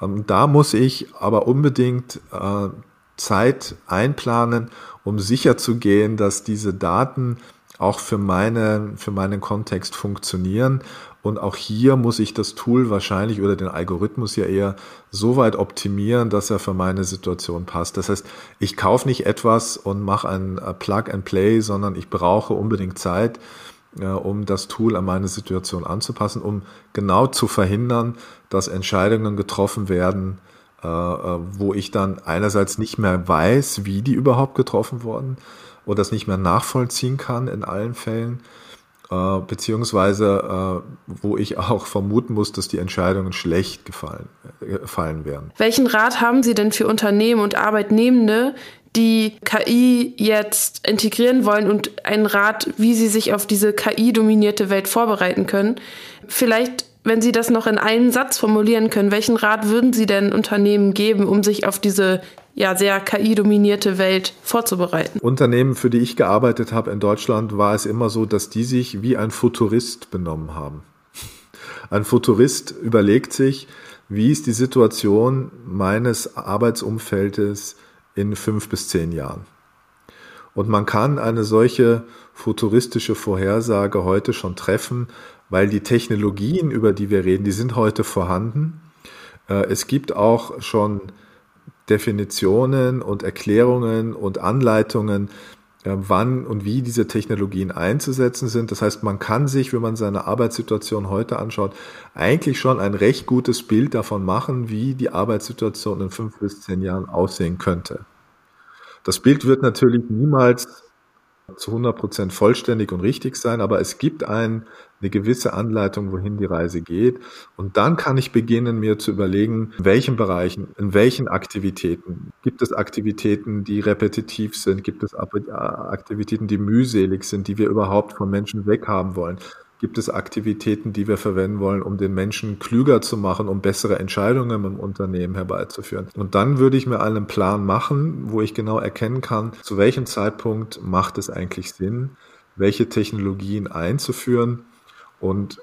Speaker 1: Ähm, da muss ich aber unbedingt äh, Zeit einplanen, um sicherzugehen, dass diese Daten auch für, meine, für meinen Kontext funktionieren. Und auch hier muss ich das Tool wahrscheinlich oder den Algorithmus ja eher so weit optimieren, dass er für meine Situation passt. Das heißt, ich kaufe nicht etwas und mache ein äh, Plug and Play, sondern ich brauche unbedingt Zeit, äh, um das Tool an meine Situation anzupassen, um genau zu verhindern, dass Entscheidungen getroffen werden, wo ich dann einerseits nicht mehr weiß, wie die überhaupt getroffen wurden oder das nicht mehr nachvollziehen kann in allen Fällen äh, beziehungsweise äh, wo ich auch vermuten muss, dass die Entscheidungen schlecht gefallen, äh, fallen werden.
Speaker 2: Welchen Rat haben Sie denn für Unternehmen und Arbeitnehmende, die KI jetzt integrieren wollen und einen Rat, wie sie sich auf diese KI-dominierte Welt vorbereiten können? Vielleicht wenn Sie das noch in einen Satz formulieren können, welchen Rat würden Sie denn Unternehmen geben, um sich auf diese ja sehr KI-dominierte Welt vorzubereiten.
Speaker 1: Unternehmen, für die ich gearbeitet habe in Deutschland, war es immer so, dass die sich wie ein Futurist benommen haben. Ein Futurist überlegt sich, wie ist die Situation meines Arbeitsumfeldes in fünf bis zehn Jahren. Und man kann eine solche futuristische Vorhersage heute schon treffen, weil die Technologien, über die wir reden, die sind heute vorhanden. Äh, es gibt auch schon Definitionen und Erklärungen und Anleitungen, äh, wann und wie diese Technologien einzusetzen sind. Das heißt, man kann sich, wenn man seine Arbeitssituation heute anschaut, eigentlich schon ein recht gutes Bild davon machen, wie die Arbeitssituation in fünf bis zehn Jahren aussehen könnte. Das Bild wird natürlich niemals zu 100 Prozent vollständig und richtig sein, aber es gibt ein, eine gewisse Anleitung, wohin die Reise geht. Und dann kann ich beginnen, mir zu überlegen, in welchen Bereichen, in welchen Aktivitäten. Gibt es Aktivitäten, die repetitiv sind? Gibt es Aktivitäten, die mühselig sind, die wir überhaupt von Menschen weghaben wollen? Gibt es Aktivitäten, die wir verwenden wollen, um den Menschen klüger zu machen, um bessere Entscheidungen im Unternehmen herbeizuführen? Und dann würde ich mir einen Plan machen, wo ich genau erkennen kann, zu welchem Zeitpunkt macht es eigentlich Sinn, welche Technologien einzuführen. Und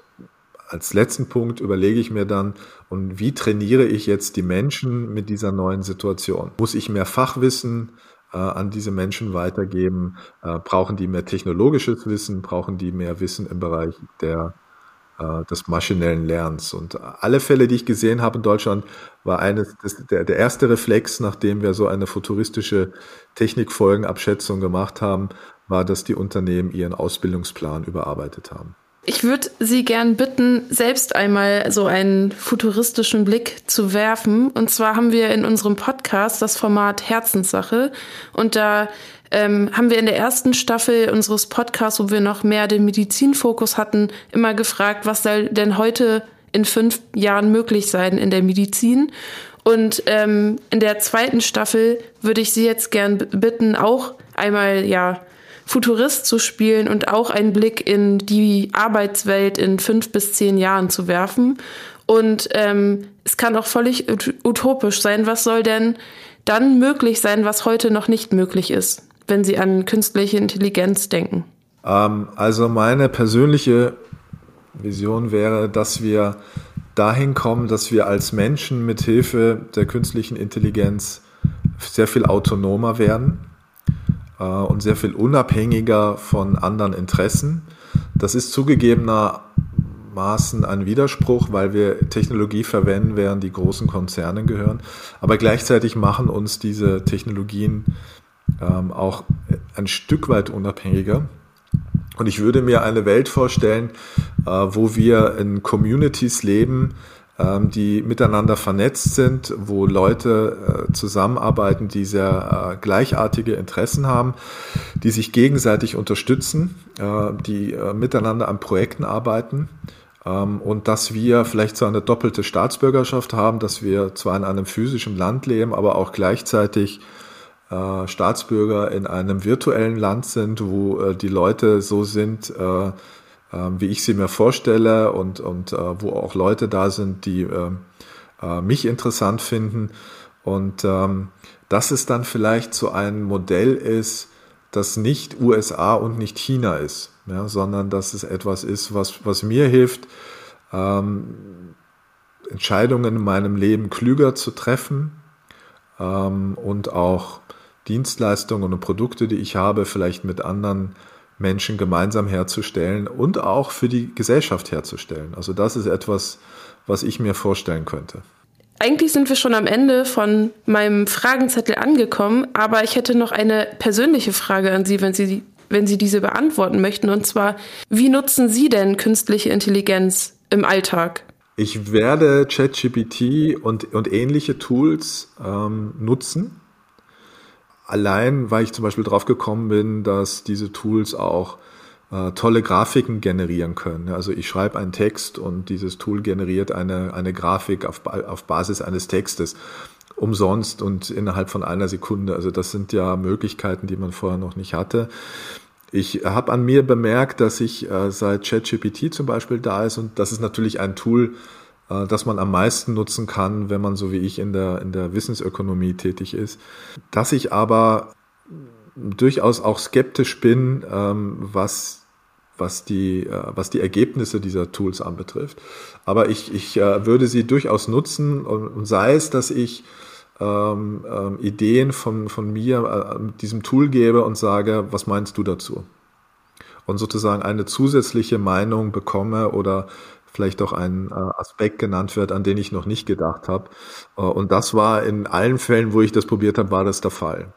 Speaker 1: als letzten Punkt überlege ich mir dann, und wie trainiere ich jetzt die Menschen mit dieser neuen Situation? Muss ich mehr Fachwissen äh, an diese Menschen weitergeben? Äh, brauchen die mehr technologisches Wissen? Brauchen die mehr Wissen im Bereich der, äh, des maschinellen Lernens? Und alle Fälle, die ich gesehen habe in Deutschland, war eines das, der, der erste Reflex, nachdem wir so eine futuristische Technikfolgenabschätzung gemacht haben, war, dass die Unternehmen ihren Ausbildungsplan überarbeitet haben.
Speaker 2: Ich würde Sie gern bitten, selbst einmal so einen futuristischen Blick zu werfen. Und zwar haben wir in unserem Podcast das Format Herzenssache. Und da ähm, haben wir in der ersten Staffel unseres Podcasts, wo wir noch mehr den Medizinfokus hatten, immer gefragt, was soll denn heute in fünf Jahren möglich sein in der Medizin? Und ähm, in der zweiten Staffel würde ich Sie jetzt gern bitten, auch einmal ja Futurist zu spielen und auch einen Blick in die Arbeitswelt in fünf bis zehn Jahren zu werfen. Und ähm, es kann auch völlig utopisch sein. Was soll denn dann möglich sein, was heute noch nicht möglich ist, wenn Sie an künstliche Intelligenz denken?
Speaker 1: Ähm, also meine persönliche Vision wäre, dass wir dahin kommen, dass wir als Menschen mit Hilfe der künstlichen Intelligenz sehr viel autonomer werden äh, und sehr viel unabhängiger von anderen Interessen. Das ist zugegebenermaßen ein Widerspruch, weil wir Technologie verwenden, während die großen Konzerne gehören. Aber gleichzeitig machen uns diese Technologien ähm, auch ein Stück weit unabhängiger. Und ich würde mir eine Welt vorstellen, äh, wo wir in Communities leben, die miteinander vernetzt sind, wo Leute äh, zusammenarbeiten, die sehr äh, gleichartige Interessen haben, die sich gegenseitig unterstützen, äh, die miteinander an Projekten arbeiten ähm, und dass wir vielleicht so eine doppelte Staatsbürgerschaft haben, dass wir zwar in einem physischen Land leben, aber auch gleichzeitig Staatsbürger in einem virtuellen Land sind, wo die Leute so sind, ähm, wie ich sie mir vorstelle und, und äh, wo auch Leute da sind, die äh, äh, mich interessant finden. Und ähm, dass es dann vielleicht so ein Modell ist, das nicht USA und nicht China ist, ja, sondern dass es etwas ist, was, was mir hilft, ähm, Entscheidungen in meinem Leben klüger zu treffen ähm, und auch Dienstleistungen und Produkte, die ich habe, vielleicht mit anderen Menschen gemeinsam herzustellen und auch für die Gesellschaft herzustellen. Also das ist etwas, was ich mir vorstellen könnte.
Speaker 2: Eigentlich sind wir schon am Ende von meinem Fragenzettel angekommen, aber ich hätte noch eine persönliche Frage an Sie, wenn Sie, wenn Sie diese beantworten möchten. Und zwar, wie nutzen Sie denn künstliche Intelligenz im Alltag?
Speaker 1: Ich werde ChatGPT und, und ähnliche Tools ähm, nutzen. Allein, weil ich zum Beispiel drauf gekommen bin, dass diese Tools auch äh, tolle Grafiken generieren können. Also ich schreibe einen Text und dieses Tool generiert eine, eine Grafik auf, auf Basis eines Textes umsonst und innerhalb von einer Sekunde. Also das sind ja Möglichkeiten, die man vorher noch nicht hatte. Ich habe an mir bemerkt, dass ich äh, seit ChatGPT zum Beispiel da ist und das ist natürlich ein Tool, äh, das man am meisten nutzen kann, wenn man so wie ich in der, in der Wissensökonomie tätig ist. Dass ich aber durchaus auch skeptisch bin, ähm, was was die, äh, was die Ergebnisse dieser Tools anbetrifft. Aber ich, ich äh, würde sie durchaus nutzen und, sei es, dass ich ähm, ähm, Ideen von, von mir äh, diesem Tool gebe und sage, was meinst du dazu? Und sozusagen eine zusätzliche Meinung bekomme oder vielleicht auch ein äh, Aspekt genannt wird, an den ich noch nicht gedacht habe. Äh, und das war in allen Fällen, wo ich das probiert habe, war das der Fall.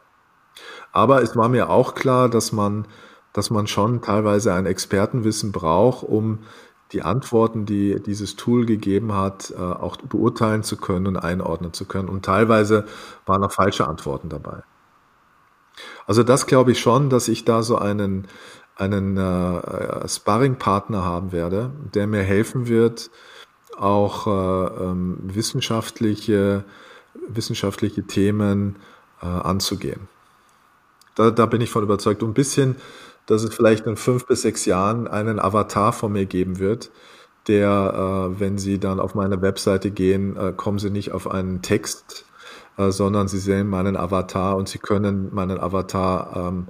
Speaker 1: Aber es war mir auch klar, dass man, dass man schon teilweise ein Expertenwissen braucht, um die Antworten, die dieses Tool gegeben hat, äh, auch beurteilen zu können und einordnen zu können. Und teilweise waren auch falsche Antworten dabei. Also das glaube ich schon, dass ich da so einen, einen äh, Sparring-Partner haben werde, der mir helfen wird, auch äh, ähm, wissenschaftliche, wissenschaftliche Themen äh, anzugehen. Da, da bin ich von überzeugt. Und ein bisschen, dass es vielleicht in fünf bis sechs Jahren einen Avatar von mir geben wird, der, äh, wenn Sie dann auf meine Webseite gehen, äh, kommen Sie nicht auf einen Text, äh, sondern Sie sehen meinen Avatar und Sie können meinen Avatar ähm,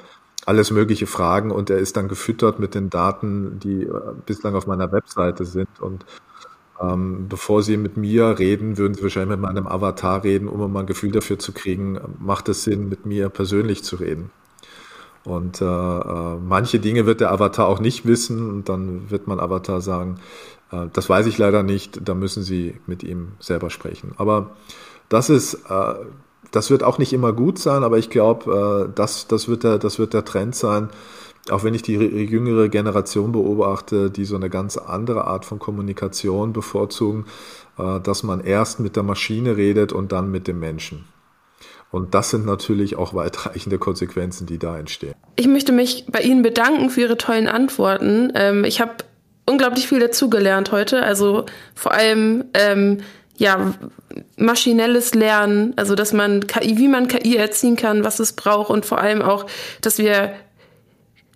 Speaker 1: alles Mögliche fragen und er ist dann gefüttert mit den Daten, die äh, bislang auf meiner Webseite sind und ähm, bevor Sie mit mir reden, würden Sie wahrscheinlich mit meinem Avatar reden, um mal ein Gefühl dafür zu kriegen, macht es Sinn, mit mir persönlich zu reden. Und äh, äh, manche Dinge wird der Avatar auch nicht wissen und dann wird mein Avatar sagen, äh, das weiß ich leider nicht, da müssen Sie mit ihm selber sprechen. Aber das ist, äh, das wird auch nicht immer gut sein, aber ich glaube, äh, das, das, wird der, das wird der Trend sein, auch wenn ich die jüngere Generation beobachte, die so eine ganz andere Art von Kommunikation bevorzugen, äh, dass man erst mit der Maschine redet und dann mit dem Menschen. Und das sind natürlich auch weitreichende Konsequenzen, die da entstehen.
Speaker 2: Ich möchte mich bei Ihnen bedanken für Ihre tollen Antworten. Ähm, ich habe unglaublich viel dazugelernt heute. Also vor allem ähm, ja maschinelles Lernen, also dass man KI, wie man KI erziehen kann, was es braucht und vor allem auch, dass wir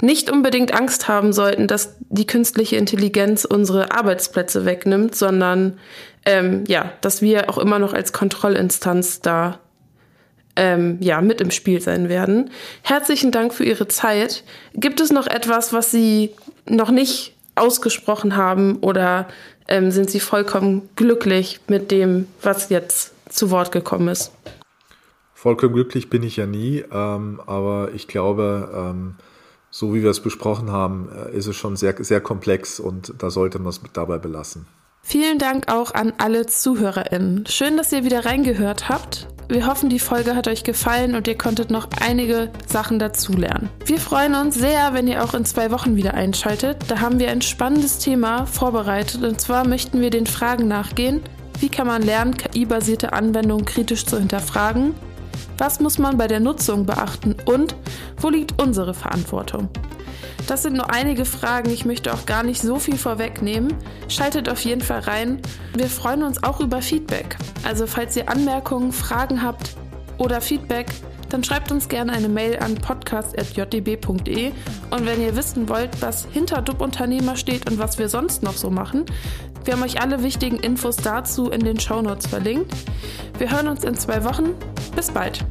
Speaker 2: nicht unbedingt Angst haben sollten, dass die künstliche Intelligenz unsere Arbeitsplätze wegnimmt, sondern ähm, ja, dass wir auch immer noch als Kontrollinstanz da ähm, ja mit im Spiel sein werden. Herzlichen Dank für Ihre Zeit. Gibt es noch etwas, was Sie noch nicht ausgesprochen haben oder ähm, sind Sie vollkommen glücklich mit dem, was jetzt zu Wort gekommen ist?
Speaker 1: Vollkommen glücklich bin ich ja nie, ähm, aber ich glaube, ähm, so wie wir es besprochen haben, äh, ist es schon sehr, sehr komplex und da sollte man es dabei belassen.
Speaker 2: Vielen Dank auch an alle ZuhörerInnen. Schön, dass ihr wieder reingehört habt. Wir hoffen, die Folge hat euch gefallen und ihr konntet noch einige Sachen dazulernen. Wir freuen uns sehr, wenn ihr auch in zwei Wochen wieder einschaltet. Da haben wir ein spannendes Thema vorbereitet und zwar möchten wir den Fragen nachgehen. Wie kann man lernen, KI-basierte Anwendungen kritisch zu hinterfragen? Was muss man bei der Nutzung beachten und wo liegt unsere Verantwortung? Das sind nur einige Fragen, ich möchte auch gar nicht so viel vorwegnehmen. Schaltet auf jeden Fall rein. Wir freuen uns auch über Feedback. Also falls ihr Anmerkungen, Fragen habt oder Feedback, dann schreibt uns gerne eine Mail an podcast.jdb.de. Und wenn ihr wissen wollt, was hinter DUB-Unternehmer steht und was wir sonst noch so machen, wir haben euch alle wichtigen Infos dazu in den Shownotes verlinkt. Wir hören uns in zwei Wochen. Bis bald.